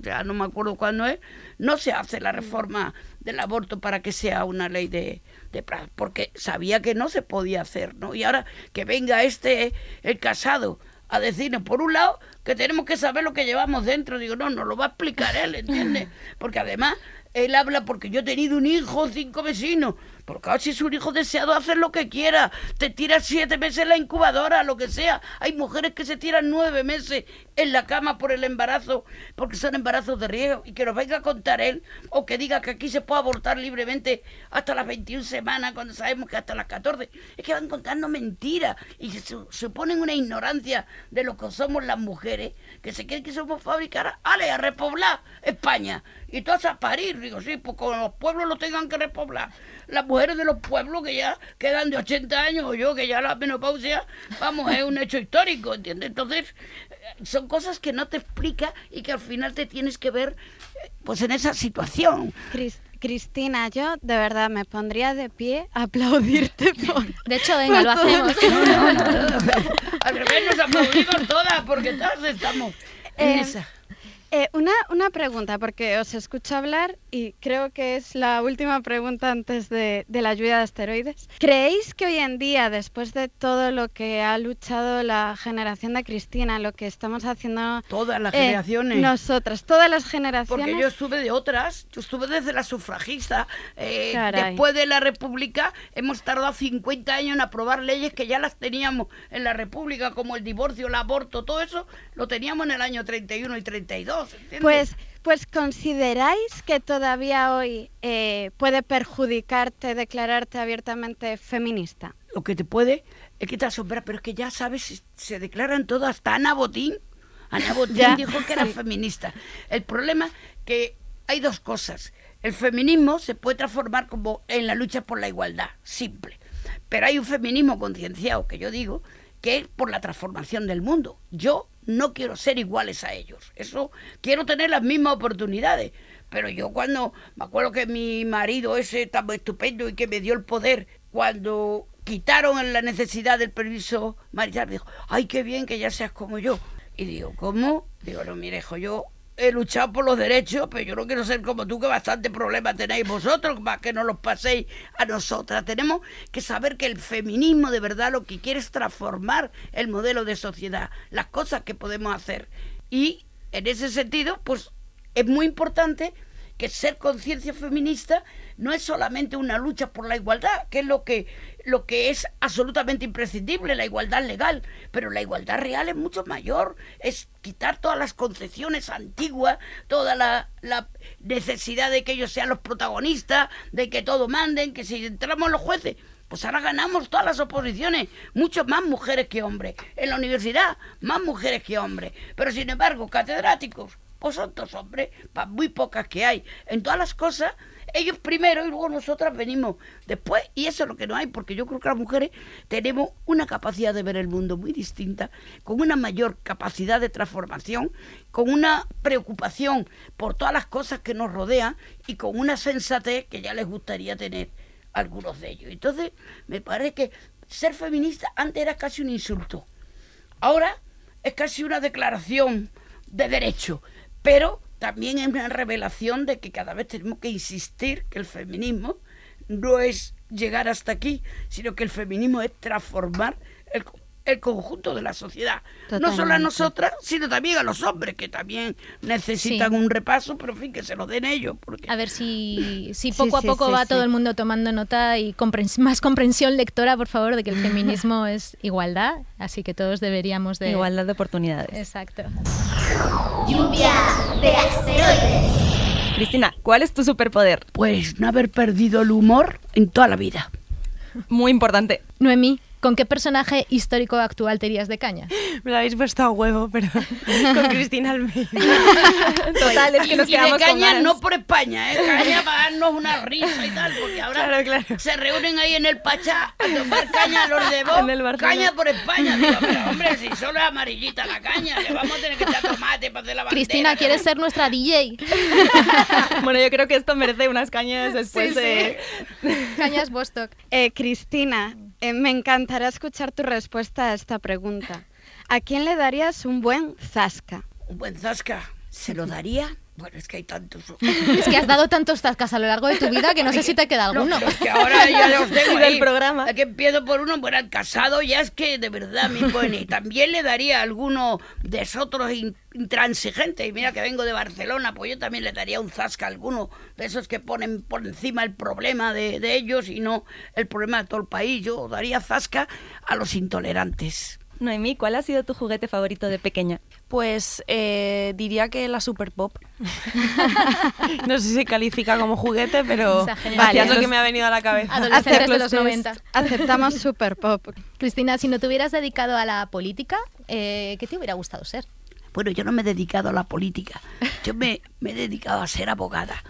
ya no me acuerdo cuándo es, no se hace la reforma del aborto para que sea una ley de, de plazos, porque sabía que no se podía hacer, ¿no? Y ahora que venga este, el casado, a decirnos, por un lado, que tenemos que saber lo que llevamos dentro. Digo, no, nos lo va a explicar él, ¿entiendes? Porque además, él habla porque yo he tenido un hijo, cinco vecinos. Porque ahora si es un hijo deseado, hacer lo que quiera. Te tiras siete meses en la incubadora, lo que sea. Hay mujeres que se tiran nueve meses en la cama por el embarazo, porque son embarazos de riesgo. Y que nos venga a contar él, o que diga que aquí se puede abortar libremente hasta las 21 semanas, cuando sabemos que hasta las 14. Es que van contando mentiras y se su- suponen una ignorancia de lo que somos las mujeres, que se creen que somos fabricadas. ¡Ale, a repoblar España! Y todas a parir. Digo, sí, pues con los pueblos lo tengan que repoblar. Mujeres de los pueblos que ya quedan de 80 años, o yo que ya la menopausia, vamos, es un hecho histórico, ¿entiendes? Entonces, eh, son cosas que no te explica y que al final te tienes que ver, eh, pues en esa situación. Cris- Cristina, yo de verdad me pondría de pie a aplaudirte por... De hecho, venga, lo hacemos. No, no, no. Al revés, nos aplaudimos todas porque todas estamos en Eh, esa. Eh, una, una pregunta, porque os escucho hablar y creo que es la última pregunta antes de, de la lluvia de asteroides. ¿Creéis que hoy en día, después de todo lo que ha luchado la generación de Cristina, lo que estamos haciendo Todas las eh, generaciones. nosotras, todas las generaciones, Porque yo estuve de otras, yo estuve desde la sufragista. eh, después de la República hemos tardado 50 años en aprobar leyes que ya las teníamos en la República, como el divorcio, el aborto, todo eso lo teníamos en el año 31 y 32. Pues, pues consideráis que todavía hoy eh, puede perjudicarte declararte abiertamente feminista. lo que te puede es que te asombra, pero es que ya sabes, se- declaran todo, hasta Ana Botín. Ana Botín Ya, dijo que era feminista. El problema que hay dos cosas. El feminismo se puede transformar como en la lucha por la igualdad, simple. Pero hay un feminismo concienciado, que yo digo, que es por la transformación del mundo. Yo no quiero ser iguales a ellos. Eso quiero tener las mismas oportunidades. Pero yo cuando me acuerdo que mi marido ese tan estupendo y que me dio el poder, cuando quitaron la necesidad del permiso marital, dijo, ay, qué bien que ya seas como yo. Y digo, ¿cómo? Digo, no, mire, hijo, yo he luchado por los derechos, pero yo no quiero ser como tú, que bastante problemas tenéis vosotros, más que no los paséis a nosotras. Tenemos que saber que el feminismo de verdad lo que quiere es transformar el modelo de sociedad, las cosas que podemos hacer. Y en ese sentido, pues es muy importante que ser conciencia feminista no es solamente una lucha por la igualdad, que es lo que, lo que es absolutamente imprescindible, la igualdad legal, pero la igualdad real es mucho mayor, es quitar todas las concepciones antiguas, toda la, la necesidad de que ellos sean los protagonistas, de que todo manden, que si entramos los jueces, pues ahora ganamos todas las oposiciones, mucho más mujeres que hombres. En la universidad, más mujeres que hombres. Pero sin embargo, catedráticos, son todos hombres, pa- muy pocas que hay. En todas las cosas, ellos primero y luego nosotras venimos después. Y eso es lo que no hay, porque yo creo que las mujeres tenemos una capacidad de ver el mundo muy distinta, con una mayor capacidad de transformación, con una preocupación por todas las cosas que nos rodean y con una sensatez que ya les gustaría tener algunos de ellos. Entonces, me parece que ser feminista antes era casi un insulto. Ahora es casi una declaración de derecho, pero también es una revelación de que cada vez tenemos que insistir que el feminismo no es llegar hasta aquí, sino que el feminismo es transformar el, el conjunto de la sociedad. No solo a nosotras, sino también a los hombres, que también necesitan Sí. un repaso, pero en fin, que se lo den ellos. Porque... A ver si, si Sí, poco a poco sí, va sí. todo el mundo tomando nota y comprens- más comprensión lectora, por favor, de que el feminismo es igualdad, así que todos deberíamos de... Igualdad de oportunidades. Exacto. Lluvia de asteroides. Cristina, ¿cuál es tu superpoder? Pues no haber perdido el humor en toda la vida. Muy importante. Noemí, ¿con qué personaje histórico actual te irías de caña? Me lo habéis puesto a huevo, pero con Cristina Almeida. Total, es que nos y de quedamos con caña ganas. no por España, ¿eh? Caña para darnos una risa y tal, porque ahora Claro, claro. se reúnen ahí en el Pachá a tomar caña los de Vox, caña por España. Digo, pero hombre, si solo es amarillita la caña, le vamos a tener que echar tomate para hacer la bandera. Cristina, ¿no? ¿quieres ser nuestra DJ? Bueno, yo creo que esto merece unas cañas después Sí, de... Cañas Bostock. Eh, Cristina, eh, me encantará escuchar tu respuesta a esta pregunta. ¿A quién le darías un buen zasca? Un buen zasca, ¿se lo daría? Bueno, es que hay tantos. Es que has dado tantos tascas a lo largo de tu vida que no sé si te queda No, alguno. es que ahora ya los tengo ahí. programa. Es que empiezo por uno, bueno, el casado ya es que de verdad mi buen. Y también le daría a alguno de esos in- intransigentes. Y mira que vengo de Barcelona, pues yo también le daría un zasca a alguno de esos que ponen por encima el problema de, de ellos y no el problema de todo el país. Yo daría zasca a los intolerantes. Noemí, ¿cuál ha sido tu juguete favorito de pequeña? Pues eh, diría que la Super Pop. no sé si se califica como juguete, pero vale, es lo que me ha venido a la cabeza. Adolescentes de los Aceptos- 90. Aceptamos super pop. Cristina, si no te hubieras dedicado a la política, eh, ¿qué te hubiera gustado ser? Bueno, yo no me he dedicado a la política. Yo me, me he dedicado a ser abogada.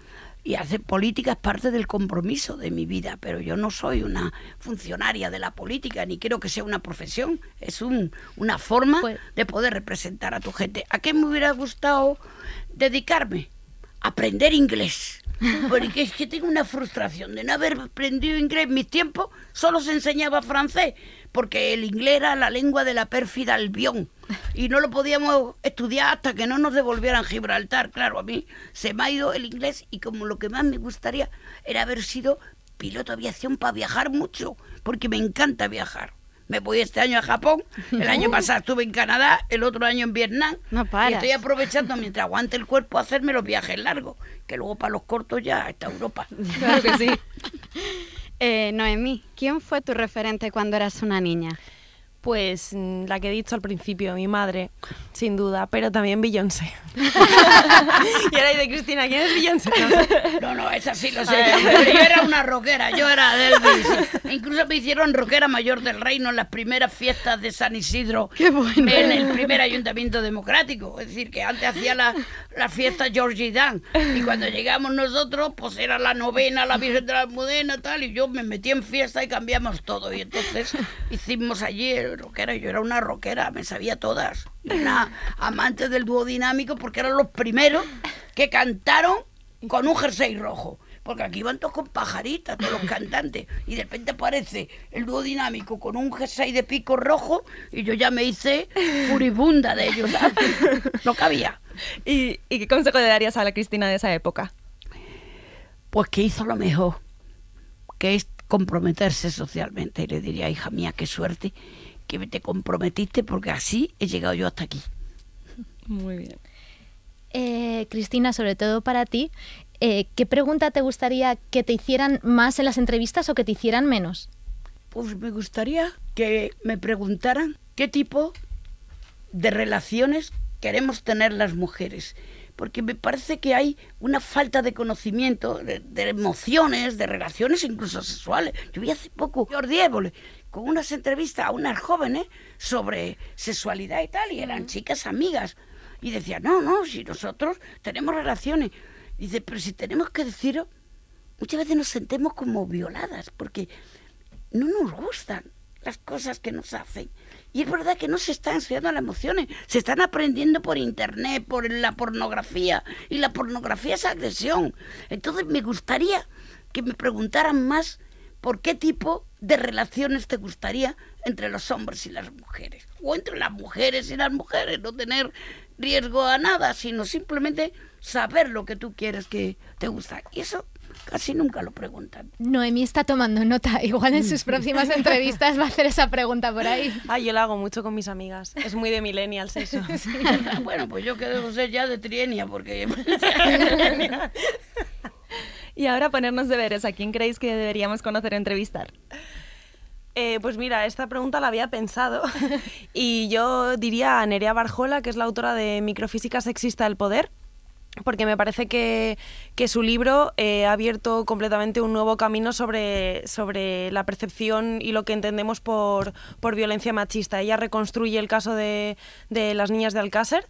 Y hacer política es parte del compromiso de mi vida, pero yo no soy una funcionaria de la política, ni quiero que sea una profesión. Es un- una forma Pues- de poder representar a tu gente. ¿A qué me hubiera gustado dedicarme? Aprender inglés. Porque es que tengo una frustración de no haber aprendido inglés. En mis tiempos solo se enseñaba francés, porque el inglés era la lengua de la pérfida Albión. Y no lo podíamos estudiar hasta que no nos devolvieran Gibraltar. Claro, a mí se me ha ido el inglés y como lo que más me gustaría era haber sido piloto de aviación para viajar mucho, porque me encanta viajar. Me voy este año a Japón, el año pasado estuve en Canadá, el otro año en Vietnam. No Y estoy aprovechando mientras aguante el cuerpo a hacerme los viajes largos, que luego para los cortos ya está Europa. Claro que sí. Eh, Noemí, ¿quién fue tu referente cuando eras una niña? Pues mm, la que he dicho al principio, mi madre, sin duda, pero también Beyoncé. y ahora de Cristina, ¿quién es Beyoncé? No, no, esa sí lo sé. Yo era una rockera, yo era de Elvis. Incluso me hicieron rockera mayor del reino en las primeras fiestas de San Isidro. Qué bueno. En el primer ayuntamiento democrático. Es decir, que antes hacía la, la fiesta Georgie Dan. Y cuando llegamos nosotros, pues era la novena, la Virgen de la Almudena, tal. Y yo me metí en fiesta y cambiamos todo. Y entonces hicimos allí el rockera. Yo era una rockera, me sabía todas. Una amante del dúo dinámico porque eran los primeros que cantaron con un jersey rojo. Porque aquí iban todos con pajaritas, todos los cantantes. Y de repente aparece el dúo dinámico con un jersey de pico rojo y yo ya me hice furibunda de ellos. ¿sabes? No cabía. ¿Y, y qué consejo le darías a la Cristina de esa época? Pues que hizo lo mejor, que es comprometerse socialmente. Y le diría, hija mía, qué suerte que te comprometiste porque así he llegado yo hasta aquí. Muy bien. Eh, Cristina, sobre todo para ti, eh, ¿qué pregunta te gustaría que te hicieran más en las entrevistas o que te hicieran menos? Pues me gustaría que me preguntaran qué tipo de relaciones queremos tener las mujeres. Porque me parece que hay una falta de conocimiento, de, de emociones, de relaciones incluso sexuales. Yo vi hace poco Jordi Évole con unas entrevistas a unas jóvenes sobre sexualidad y tal, y eran chicas amigas. Y decía, no, no, si nosotros tenemos relaciones. Dice, pero si tenemos que decirlo, muchas veces nos sentemos como violadas, porque no nos gustan las cosas que nos hacen. Y es verdad que no se están enseñando las emociones, se están aprendiendo por internet, por la pornografía, y la pornografía es agresión. Entonces me gustaría que me preguntaran más por qué tipo de relaciones te gustaría entre los hombres y las mujeres, o entre las mujeres y las mujeres, no tener riesgo a nada, sino simplemente saber lo que tú quieres que te gusta. Y eso casi nunca lo preguntan. Noemí está tomando nota. Igual en sus próximas entrevistas va a hacer esa pregunta por ahí. Ah, yo la hago mucho con mis amigas. Es muy de millennials eso. bueno, pues yo que debo ser ya de trienia, porque... Y ahora ponernos deberes. ¿A quién creéis que deberíamos conocer o entrevistar? Eh, pues mira, esta pregunta la había pensado y yo diría a Nerea Barjola, que es la autora de Microfísica Sexista del Poder, porque me parece que, que su libro eh, ha abierto completamente un nuevo camino sobre, sobre la percepción y lo que entendemos por, por violencia machista. Ella reconstruye el caso de, de las niñas de Alcácer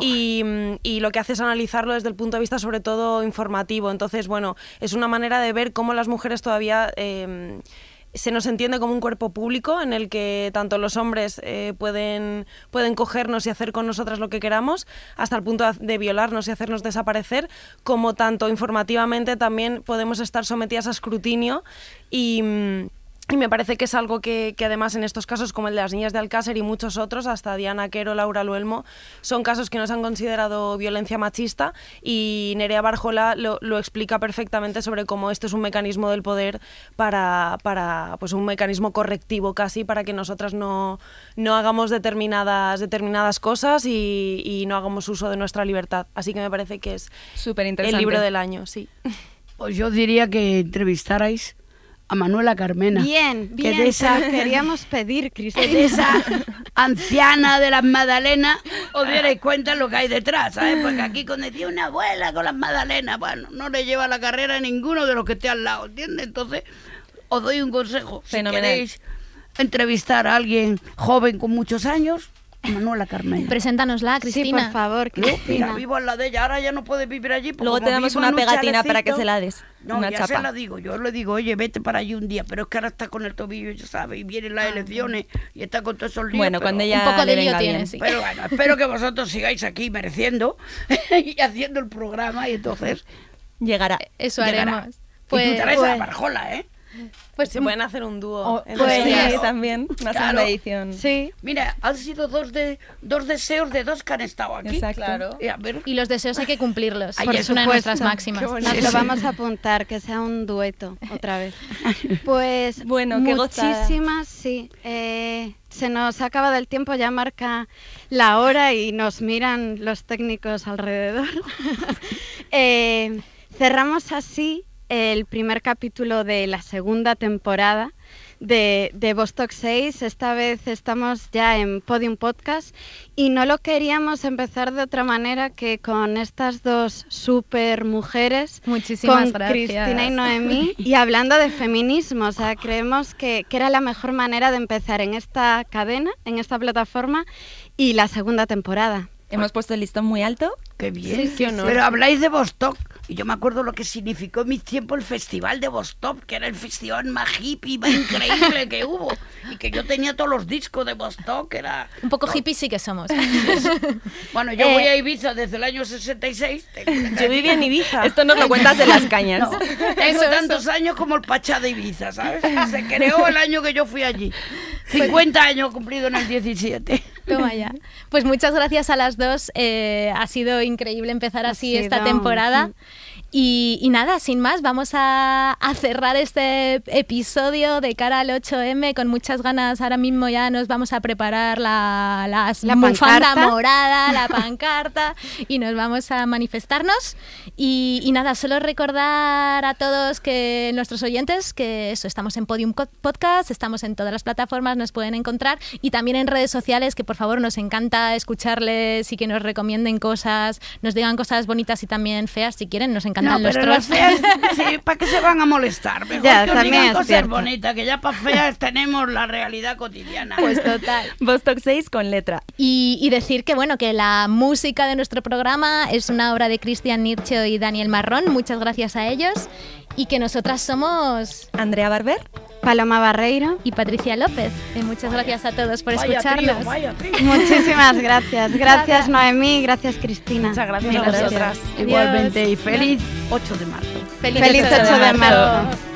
y, y lo que hace es analizarlo desde el punto de vista sobre todo informativo. Entonces, bueno, es una manera de ver cómo las mujeres todavía... eh, se nos entiende como un cuerpo público en el que tanto los hombres eh, pueden, pueden cogernos y hacer con nosotras lo que queramos, hasta el punto de violarnos y hacernos desaparecer, como tanto informativamente también podemos estar sometidas a escrutinio y... y me parece que es algo que, que además en estos casos, como el de las niñas de Alcácer y muchos otros, hasta Diana Quero, Laura Luelmo, son casos que no se han considerado violencia machista y Nerea Barjola lo, lo explica perfectamente sobre cómo este es un mecanismo del poder para, para pues un mecanismo correctivo casi para que nosotras no, no hagamos determinadas, determinadas cosas y, y no hagamos uso de nuestra libertad. Así que me parece que es el libro del año, sí. Pues yo diría que entrevistarais a Manuela Carmena. Bien, que bien, de esa- queríamos pedir, que de Cristina. esa anciana de las Magdalenas os dierais cuenta lo que hay detrás, ¿sabes? Porque aquí con decir una abuela con las Magdalenas, bueno, no le lleva la carrera a ninguno de los que esté al lado, ¿entiendes? Entonces, os doy un consejo. Fenomenal. Si queréis entrevistar a alguien joven con muchos años, Manuela Carmena. Preséntanosla, Sí, Cristina. por favor, Yo, mira, Cristina. vivo al lado de ella, ahora ya no puede vivir allí. porque Luego te damos una en un pegatina para que se la des. No, una ya chapa. se la digo, yo le digo, oye, vete para allí un día, pero es que ahora está con el tobillo, ya sabes, y vienen las elecciones y está con todos esos líos. Bueno, pero- cuando ella Un poco le de lío tiene, sí. Pero bueno, espero que vosotros sigáis aquí mereciendo y haciendo el programa y entonces Llegará. Eso llegará. haremos. y Pues, tú traes a pues- Barjola, ¿eh? Pues Se pueden hacer un dúo. Oh, en pues- Sí, también. Una Claro. segunda edición. Sí, Mira, han sido dos de dos deseos de dos que han estado aquí. Exacto. Claro. Y a ver, Y los deseos hay que cumplirlos. Ay, porque por es una de nuestras máximas. Nos lo vamos a apuntar, que sea un dueto otra vez. Pues Bueno, muchísimas, sí. Eh, se nos ha acabado el tiempo, ya marca la hora y nos miran los técnicos alrededor. Eh, cerramos así el primer capítulo de la segunda temporada de, de Vostok 6. Esta vez estamos ya en Podium Podcast y no lo queríamos empezar de otra manera que con estas dos super mujeres, Muchísimas con gracias. Cristina y Noemí, y hablando de feminismo. O sea, creemos que, que era la mejor manera de empezar en esta cadena, en esta plataforma y la segunda temporada. Hemos puesto el listón muy alto. Qué bien. Qué honor. Pero habláis de Vostok. Y yo me acuerdo lo que significó en mi tiempo el festival de Vostok, que era el festival más hippie, más increíble que hubo. Y que yo tenía todos los discos de Vostok, que era... Un poco hippie sí que somos. Bueno, yo Eh, voy a Ibiza desde el año 66. Tengo, una Yo vivía en Ibiza. Esto nos lo cuentas de las cañas. No, tengo tantos años como el Pachá de Ibiza, ¿sabes? Se creó el año que yo fui allí. 50 años cumplido en el 17. Toma ya. Pues muchas gracias a las dos. eh, ha sido increíble empezar así esta temporada. Y, y nada, sin más, vamos a, a cerrar este episodio de cara al 8M con muchas ganas. Ahora mismo ya nos vamos a preparar la, las La bufanda pancarta. morada, la pancarta y nos vamos a manifestarnos. Y, y nada, solo recordar a todos que nuestros oyentes que eso, estamos en Podium Podcast, estamos en todas las plataformas, nos pueden encontrar y también en redes sociales que por favor nos encanta escucharles y que nos recomienden cosas, nos digan cosas bonitas y también feas si quieren, nos encantan No, los pero las trolls. feas, sí, ¿para qué se van a molestar? Mejor Ya, que os digan cosas bonitas, que ya para feas tenemos la realidad cotidiana. Pues total. Vostok 6 con letra. Y, y decir que bueno que la música de nuestro programa es una obra de Cristian Nircho y Daniel Marrón. Muchas gracias a ellos. Y que nosotras somos Andrea Barber. Paloma Barreiro. y Patricia López. Muchas gracias a todos por Vaya trío, escucharnos. vaya trío. Muchísimas gracias. Gracias Noemí, gracias Cristina. Muchas gracias Mil a gracias. vosotras. Igualmente, y feliz 8 de marzo. Feliz, Feliz 8 de marzo.